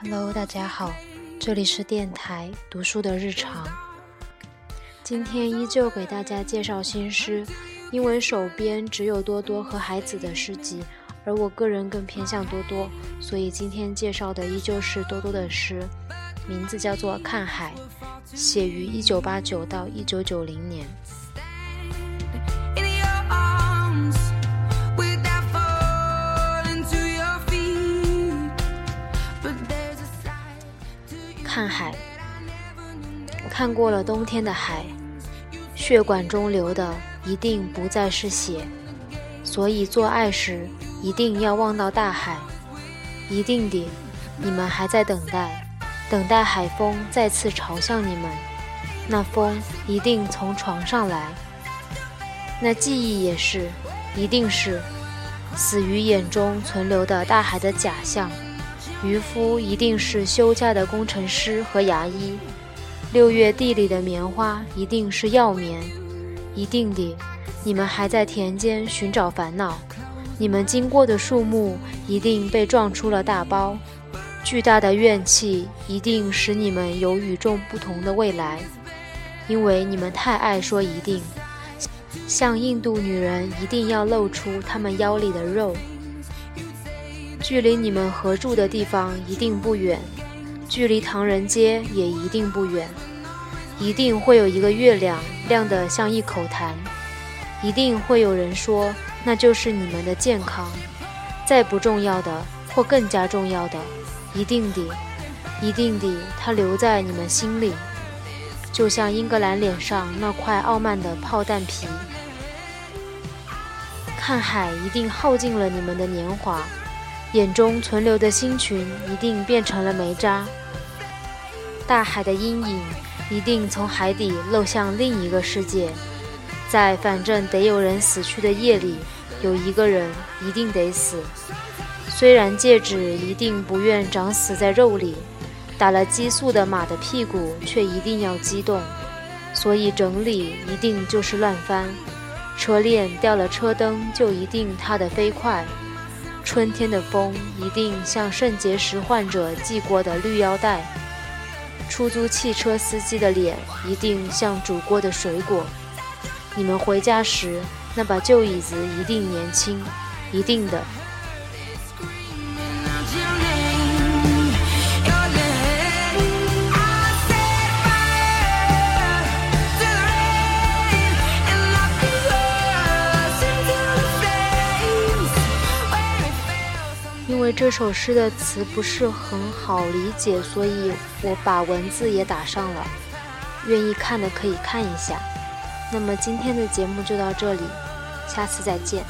Hello，大家好，这里是电台读书的日常。今天依旧给大家介绍新诗，因为手边只有多多和海子的诗集，而我个人更偏向多多，所以今天介绍的依旧是多多的诗，名字叫做《看海》，写于一九八九到一九九零年。看海，我看过了冬天的海，血管中流的一定不再是血，所以做爱时一定要望到大海，一定的，你们还在等待，等待海风再次朝向你们，那风一定从床上来，那记忆也是，一定是死于眼中存留的大海的假象。渔夫一定是休假的工程师和牙医，六月地里的棉花一定是药棉，一定的，你们还在田间寻找烦恼，你们经过的树木一定被撞出了大包，巨大的怨气一定使你们有与众不同的未来，因为你们太爱说一定，像印度女人一定要露出她们腰里的肉。距离你们合住的地方一定不远，距离唐人街也一定不远，一定会有一个月亮亮得像一口痰，一定会有人说那就是你们的健康，再不重要的或更加重要的，一定的，一定的，它留在你们心里，就像英格兰脸上那块傲慢的炮弹皮。看海一定耗尽了你们的年华。眼中存留的星群一定变成了煤渣，大海的阴影一定从海底漏向另一个世界，在反正得有人死去的夜里，有一个人一定得死。虽然戒指一定不愿长死在肉里，打了激素的马的屁股却一定要激动，所以整理一定就是乱翻。车链掉了车灯，就一定踏得飞快。春天的风一定像肾结石患者系过的绿腰带，出租汽车司机的脸一定像煮过的水果。你们回家时，那把旧椅子一定年轻，一定的。这首诗的词不是很好理解，所以我把文字也打上了，愿意看的可以看一下。那么今天的节目就到这里，下次再见。